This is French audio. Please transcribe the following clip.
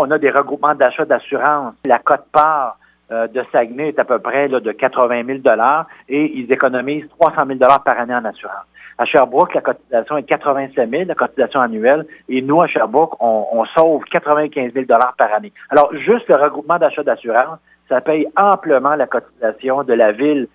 On a des regroupements d'achat d'assurance. La cote-part euh, de Saguenay est à peu près de 80 000 et ils économisent 300 000 par année en assurance. À Sherbrooke, la cotisation est 87 000, la cotisation annuelle, et nous, à Sherbrooke, on, on sauve 95 000 par année. Alors, juste le regroupement d'achat d'assurance, ça paye amplement la cotisation de la ville